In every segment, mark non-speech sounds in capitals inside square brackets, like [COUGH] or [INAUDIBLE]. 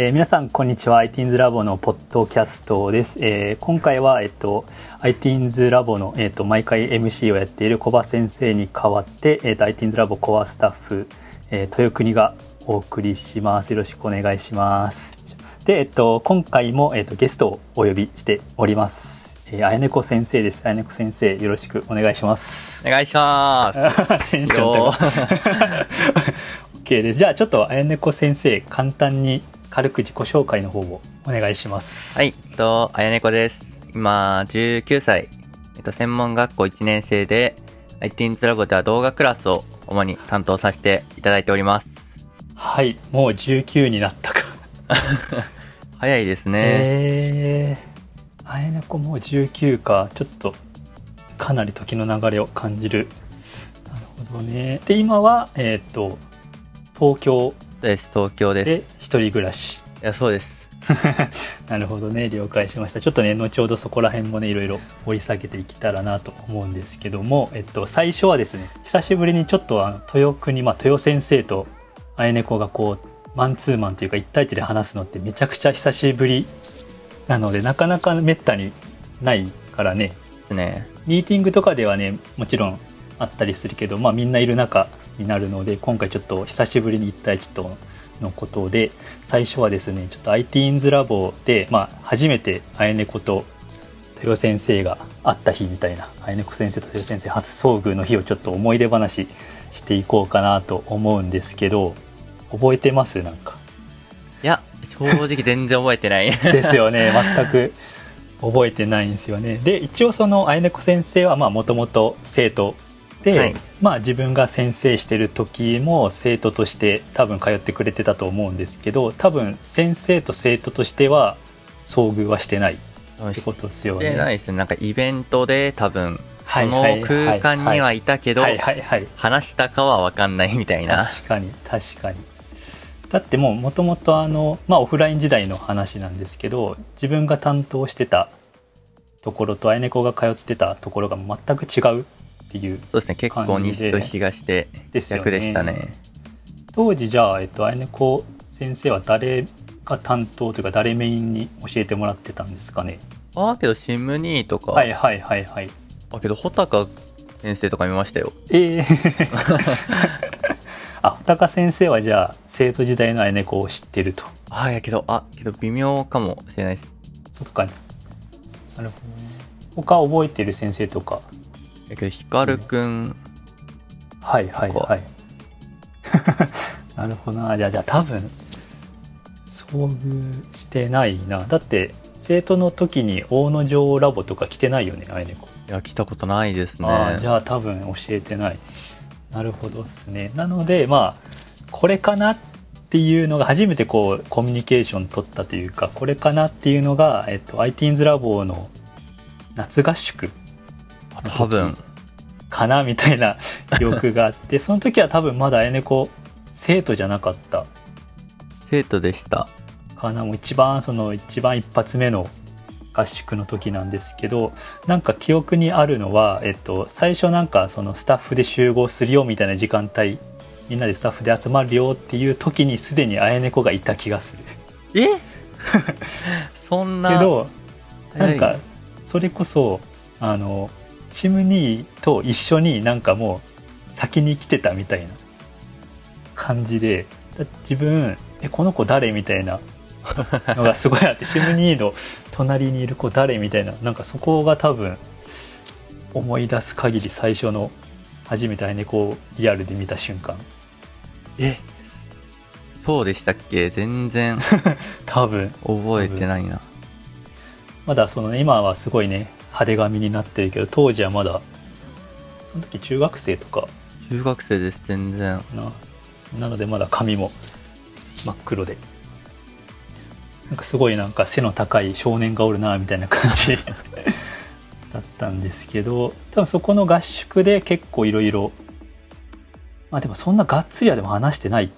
えー、皆さんこんにちは ITINS ラボのポッドキャストです、えー、今回は、えっと、ITINS ラボの、えっと、毎回 MC をやっている小葉先生に代わって、えっと、ITINS ラボコアスタッフ、えー、豊国がお送りしますよろしくお願いしますで、えっと、今回も、えっと、ゲストをお呼びしておりますえー、あやねこ先生です。あやねこ先生、よろしくお願いします。お願いします。[LAUGHS] テンション高 OK [LAUGHS] です。じゃあ、ちょっとあやねこ先生、簡単に軽く自己紹介の方をお願いします。はい、えっと、あやねこです。今、19歳。えっと、専門学校1年生で、ITINS ラボでは動画クラスを主に担当させていただいております。はい、もう19になったか [LAUGHS] 早いですね。えー、あやねこもう19か。ちょっと、かなり時の流れを感じる。なるほどね。で、今は、えっ、ー、と、東京です。東京です。で一人暮らし。いやそうです。[LAUGHS] なるほどね。了解しました。ちょっとね後ほどそこら辺もねいろいろ掘り下げていけたらなと思うんですけども、えっと、最初はですね久しぶりにちょっとあの豊国、まあ、豊先生とあやねこがこうマンツーマンというか1対1で話すのってめちゃくちゃ久しぶりなのでなかなかめったにないからね。ね。ミーティングとかではねもちろんあったりするけど、まあ、みんないる中になるので今回ちょっと久しぶりに1対1とのことで最初はですねちょっと ITINS ラボで、まあ、初めてあやねこと豊先生が会った日みたいなあやねこ先生と豊先生初遭遇の日をちょっと思い出話していこうかなと思うんですけど覚えてます？なんか。いや正直全然覚えてない。[LAUGHS] ですよね。全く覚えてないんですよね。で一応そのあやねこ先生はもともと生徒で、はい、まあ自分が先生してる時も生徒として多分通ってくれてたと思うんですけど多分先生と生徒としては遭遇はしてないってことですよね。してないですねなんかイベントで多分その空間にはいたけど話したかは分かんないみたいな。確かに確かにだってもうもともとあの、まあ、オフライン時代の話なんですけど自分が担当してたところとあやねこが通ってたところが全く違うっていうそうですね。結構西と東で逆でしたね、ね、当時じゃあ、えっと、あやねこ先生は誰が担当というか誰メインに教えてもらってたんですかね？ああけどシムニーとか。はいはいはいはい。あけど穂高先生とか見ましたよ。ええ。[LAUGHS] ー、あ穂高先生はじゃあ生徒時代のあやねこを知ってると。ああやけどあけど微妙かもしれないです。そっか。なるほどね。他覚えてる先生とか？だけど光くんはいはいはい。[LAUGHS] なるほどな。じゃあじゃあ多分遭遇してないな。だって生徒の時に大野城ラボとか来てないよねあいねこいや来たことないですね。あじゃあ多分教えてない。なるほどですね。なのでまあこれかなっていうのが初めてこうコミュニケーション取ったというかこれかなっていうのが、えっと、ITINS ラボの夏合宿多分。かなみたいな [LAUGHS] 記憶があってその時は多分まだあやねこ生徒じゃなかった。生徒でした。かなもう一番その一番一発目の合宿の時なんですけどなんか記憶にあるのは、えっと、最初なんかそのスタッフで集合するよみたいな時間帯みんなでスタッフで集まるよっていう時にすでにあやねこがいた気がする。え？[LAUGHS] そんなけどなんかそれこそあのチムニーと一緒になんかもう先に来てたみたいな感じで自分えこの子誰みたいなのがすごいあって [LAUGHS] シムニーの隣にいる子誰みたいななんかそこが多分思い出す限り最初の初めて猫をリアルで見た瞬間。えそうでしたっけ？全然 [LAUGHS] 多分。覚えてないな。まだそのね今はすごいね派手髪になってるけど当時はまだその時中学生とか。中学生です全然。ななのでまだ髪も真っ黒で。なんかすごいなんか背の高い少年がおるなみたいな感じ。[LAUGHS] だったんですけど多分そこの合宿で結構いろいろまあでもそんながっつりはでも話してない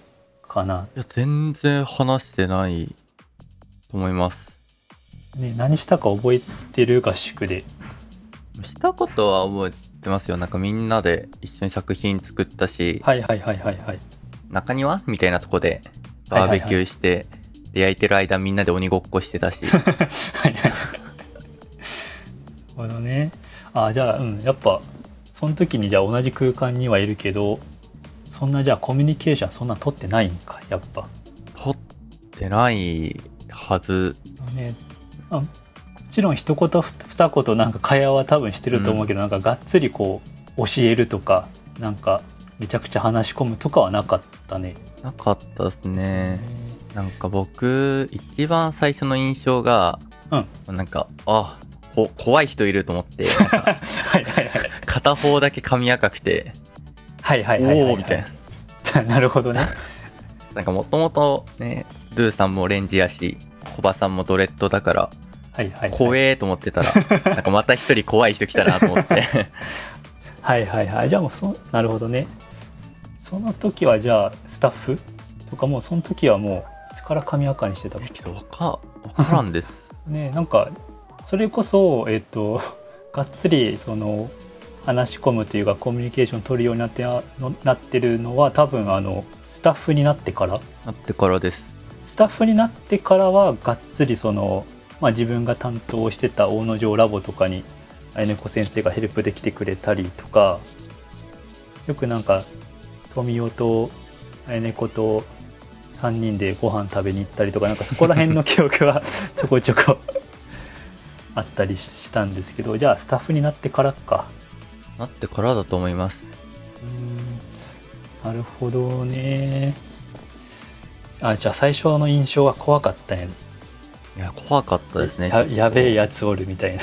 かな。いや全然話してないと思いますね、何したか覚えてる合宿で？したことは覚えてますよなんかみんなで一緒に作品作ったしはいはいはいはいはい中庭？みたいなとこでバーベキューしてで焼いてる間みんなで鬼ごっこしてたし。はいはい。[LAUGHS] なるほどね。あじゃあ、うん、やっぱ、その時にじゃあ同じ空間にはいるけど、そんなじゃあコミュニケーションそんな取ってないんか、やっぱ。撮ってないはず。ね、あもちろん一言ふ二言なんか会話は多分してると思うけど、なんかがっつりこう教えるとかなんかめちゃくちゃ話し込むとかはなかったね。なかったですね。なんか僕、一番最初の印象が、うん。なんか、あ、こ怖い人いると思って、はいはいはい。片方だけ髪赤くて、はいはいはいはい、はい。おーみたいな。な。[LAUGHS] なるほどね。なんかもともとね、ドゥさんもオレンジやし、コバさんもドレッドだから、はいはい、はい。怖えと思ってたら、[LAUGHS] なんかまた一人怖い人来たなと思って。[LAUGHS] はいはいはい。じゃあもうそ、なるほどね。その時はじゃあスタッフとかもうその時はもういつから髪赤にしてたのけど、わか、わからんです。[LAUGHS] ねなんかそれこそえっとがっつりその話し込むというかコミュニケーション取るようになってなってるのは多分あのスタッフになってからなってからです。スタッフになってからはがっつりその、まあ、自分が担当してた大野城ラボとかにあやねこ先生がヘルプできてくれたりとかよくなんか富代とあやねこと3人でご飯食べに行ったりとかなんかそこら辺の記憶は [LAUGHS] ちょこちょこ [LAUGHS] あったりしたんですけどじゃあスタッフになってからか。なってからだと思います。うーん。なるほどねあじゃあ最初の印象は怖かったんや。ねいや、怖かったですね。ややべえややつおるみたいな。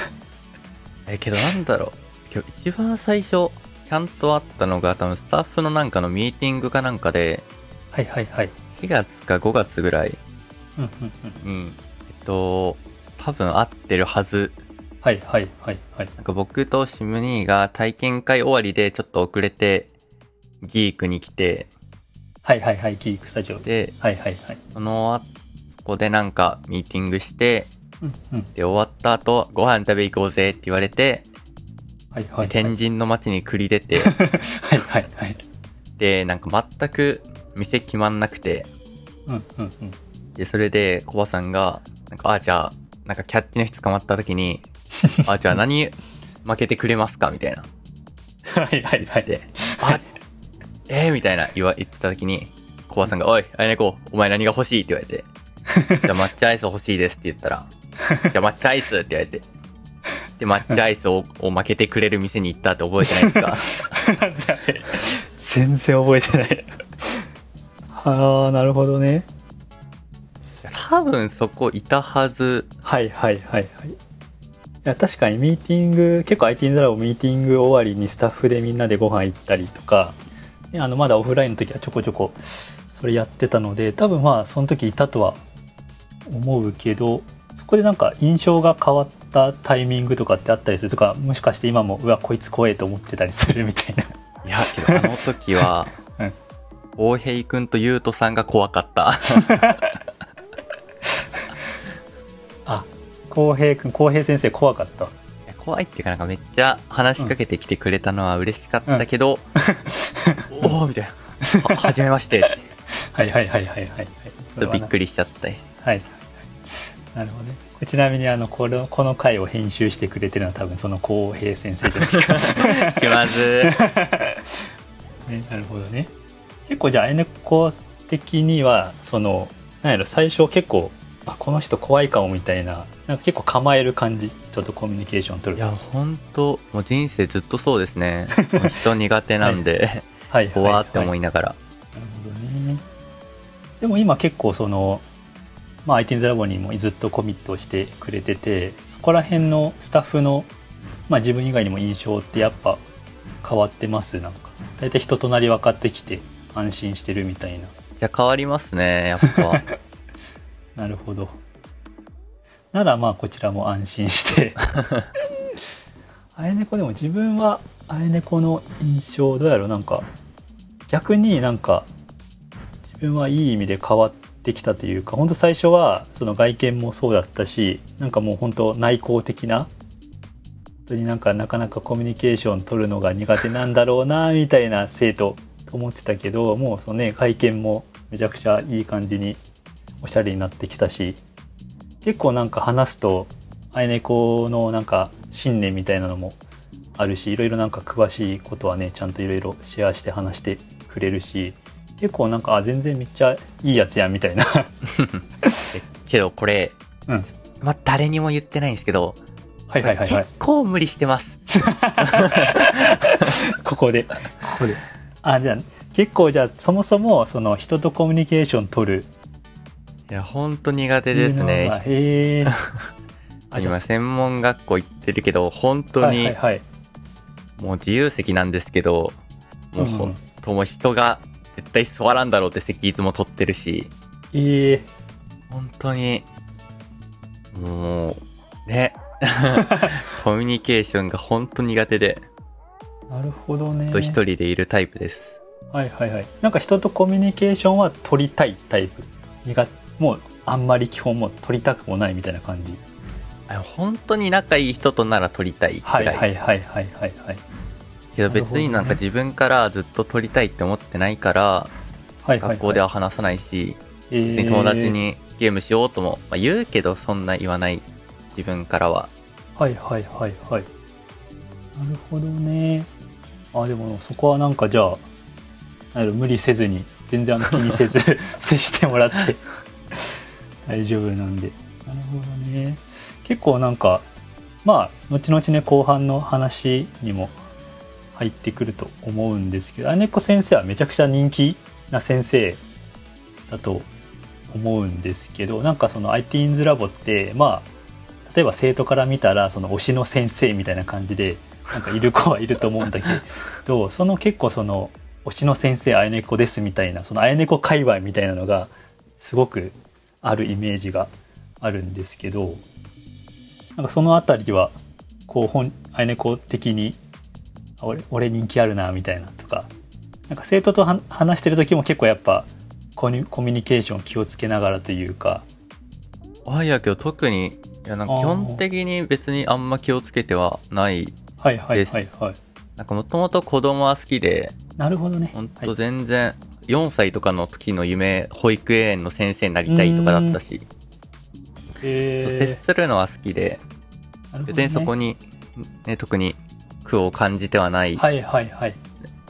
え、けどなんだろう。今日一番最初、ちゃんとあったのが多分スタッフのなんかのミーティングかなんかで、はいはいはい。4月か5月ぐらい。うんうんうん。に、えっと、多分合ってるはず。はいはいはいはい。なんか僕とシムニーが体験会終わりでちょっと遅れて、ギークに来て、はいはいはいギークスタジオ。でで、はいはいはい。その後ここでなんかミーティングして、うんうん。で、終わった後、ご飯食べ行こうぜって言われて、はいはいはい。天神の街に繰り出て、[LAUGHS] はいはいはい。で、なんか全く店決まんなくて、うんうんうん。で、それで、コバさんが、なんか、あ、じゃあ、なんかキャッチの人捕まった時に、[LAUGHS] あ、じゃあ何負けてくれますかみたいな。[LAUGHS] はいはいはい。で、あ、えー、みたいな言わ、言ってた時に、コバさんが、おい、あやねこ、お前何が欲しい？って言われて、[LAUGHS] じゃあ抹茶アイス欲しいですって言ったら、じゃあ抹茶アイスって言われて、で、抹茶アイスをを負けてくれる店に行ったって覚えてないですか？全然覚えてない。はあなるほどね。多分そこいたはず。はいはいはいはい。いや確かにミーティング結構 IT ドラゴミーティング終わりにスタッフでみんなでご飯行ったりとかであのまだオフラインの時はちょこちょこそれやってたので多分まあその時いたとは思うけどそこでなんか印象が変わったタイミングとかってあったりする？とかもしかして今もうわこいつ怖えと思ってたりするみたいな。いや、けどあの時は [LAUGHS] うん、大平くんとゆうとさんが怖かった。[LAUGHS] あ浩平君浩平先生怖かった。怖いっていうかなんかめっちゃ話しかけてきてくれたのは嬉しかったけど、[LAUGHS] おおみたいな。は、はじめまして。ちはいはいはいはいはいとびっくりしちゃった。はい。なるほどね。ちなみにあのこのこの回を編集してくれてるのは多分その浩平先生じゃないか、気まず。[LAUGHS] ね。なるほどね。結構じゃああやねこ的にはそのなんやろ最初結構あこの人怖いかもみたいななんか結構構える感じ？人とコミュニケーション取る。いや、ほんと、もう人生ずっとそうですね。人苦手なんで、[LAUGHS] はい怖って思いいながら。なるほどね。でも今結構その、まあ、IT ラボにもずっとコミットしてくれててそこら辺のスタッフの、まあ、自分以外にも印象ってやっぱ変わってます？なんか。大体人となり分かってきて安心してるみたいな。じゃあ変わりますね、やっぱ。[LAUGHS] なるほど。ならまあこちらも安心して [LAUGHS] あやねこでも自分はあやねこの印象どうやろう？なんか逆になんか自分はいい意味で変わってきたというか本当最初はその外見もそうだったしなんかもう本当内向的な本当になんかなかなかコミュニケーション取るのが苦手なんだろうなみたいな生徒と思ってたけどもうそのね外見もめちゃくちゃいい感じにおしゃれになってきたし結構なんか話すとあいねこのなんか信念みたいなのもあるしいろいろなんか詳しいことはねちゃんといろいろシェアして話してくれるし結構なんかあ全然めっちゃいいやつやんみたいな。[LAUGHS] けどこれ、うん。まあ、誰にも言ってないんですけど、はいはいはいはい。結構無理してます。[LAUGHS] ここで。ここで。あじゃあ結構じゃあそもそもその人とコミュニケーション取る。いや、ほんと苦手ですね。へえ今、専門学校行ってるけど、本当はいにはいはい。もう自由席なんですけど、もううん本当もう人が絶対座らんだろうって席いつも取ってるし、ええ。本当に、もう、ね。[LAUGHS] コミュニケーションが本当苦手で、なるほどね。と一人でいるタイプです。はいはいはい。なんか人とコミュニケーションは取りたいタイプ。苦もうあんまり基本もう取りたくもないみたいな感じ。あ本当に仲いい人となら取りたいくはい。らい。はいはいはいはいはい。けど別になんか自分からずっと取りたいって思ってないから、はいはい学校では話さないし、えー。別に友達にゲームしようとも、まあ、言うけどそんな言わない自分からは。はいはいはいはい。なるほどね。あでもそこはなんかじゃあ無理せずに全然気にせず [LAUGHS] 接してもらって。大丈夫なんでなるほどね。結構なんかまあ後々ね後半の話にも入ってくると思うんですけどあねこ先生はめちゃくちゃ人気な先生だと思うんですけどなんかその ITINS ラボってまあ例えば生徒から見たらその推しの先生みたいな感じでなんかいる子はいると思うんだけど [LAUGHS] その結構その推しの先生あやねこですみたいなそのあやねこ界隈みたいなのがすごくあるイメージがあるんですけどなんかそのあたりはこう本あやねこ的にあ俺俺人気あるなみたいなとかなんか生徒とは話してる時も結構やっぱコミュコミュニケーション気をつけながらというかあいやけど特に、いやなんか基本的に別にあんま気をつけてはない。はいはいですはいはい。なんかもともと子供は好きで、なるほどね。ほんとはい。全然、4歳とかの時の夢、保育園の先生になりたいとかだったし、え接するのは好きで、ね。別にそこに、ね、特に苦を感じてはない。はいはいはい。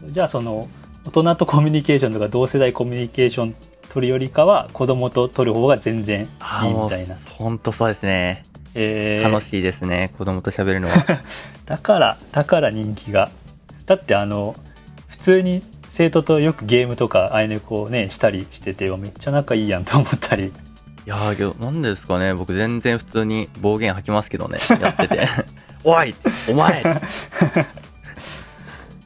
じゃあその大人とコミュニケーションとか同世代コミュニケーション取るよりかは子供と取る方が全然いいみたいな、ほんとそうですね。えー。楽しいですね、子供と喋るのは。[LAUGHS] だからだから人気が。だってあの普通に生徒とよくゲームとかあいねこうねしたりしててめっちゃ仲いいやんと思ったりいやーけど、なんでですかね、僕全然普通に暴言吐きますけどね、[LAUGHS] やってて。[LAUGHS] おいお前。[LAUGHS]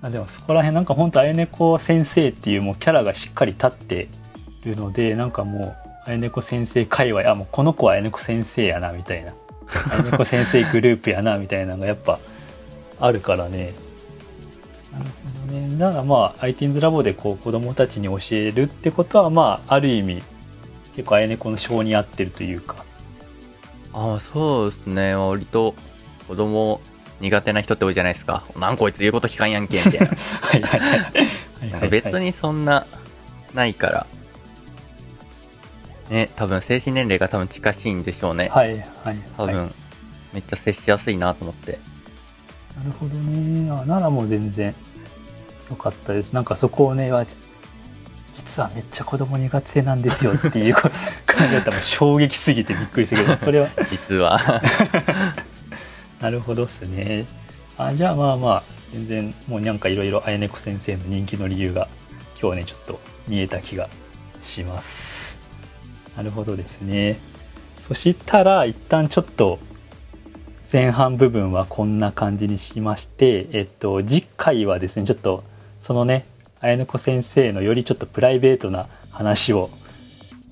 あでもそこら辺なんか本当あやねこ先生っていうもうキャラがしっかり立ってるのでなんかもうあやねこ先生界隈あもうこの子はあやねこ先生やなみたいな。あやねこ先生グループやなみたいなのがやっぱあるからね。なるほどね。だからまあ ITINS ラボでこう子供たちに教えるってことはまあある意味結構あやねこの性に合ってるというかああ、そうですね、割と子供苦手な人って多いじゃないですか。なんこいつ言うこと聞かんやんけ、みたいな。[LAUGHS] はいはいはい別にそんな、ないから。ね、多分精神年齢が多分近しいんでしょうね。はいはいはい多分、めっちゃ接しやすいなと思って。なるほどねあならもう全然よかったですなんかそこをねわ実はめっちゃ子供苦手なんですよっていう [LAUGHS] 考えたら衝撃すぎてびっくりしたけどそれは。実は。[LAUGHS] なるほどっすね。あじゃあまあまあ全然もうなんかいろいろあやねこ先生の人気の理由が今日ねちょっと見えた気がします。なるほどですね。そしたら一旦ちょっと前半部分はこんな感じにしまして、えっと、次回はですねちょっとそのね綾子先生のよりちょっとプライベートな話を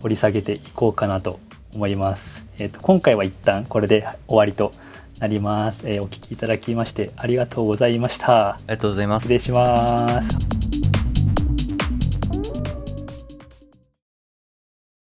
掘り下げていこうかなと思います。えっと今回は一旦これで終わりとなります。えーお聞きいただきましてありがとうございました。ありがとうございます失。礼します。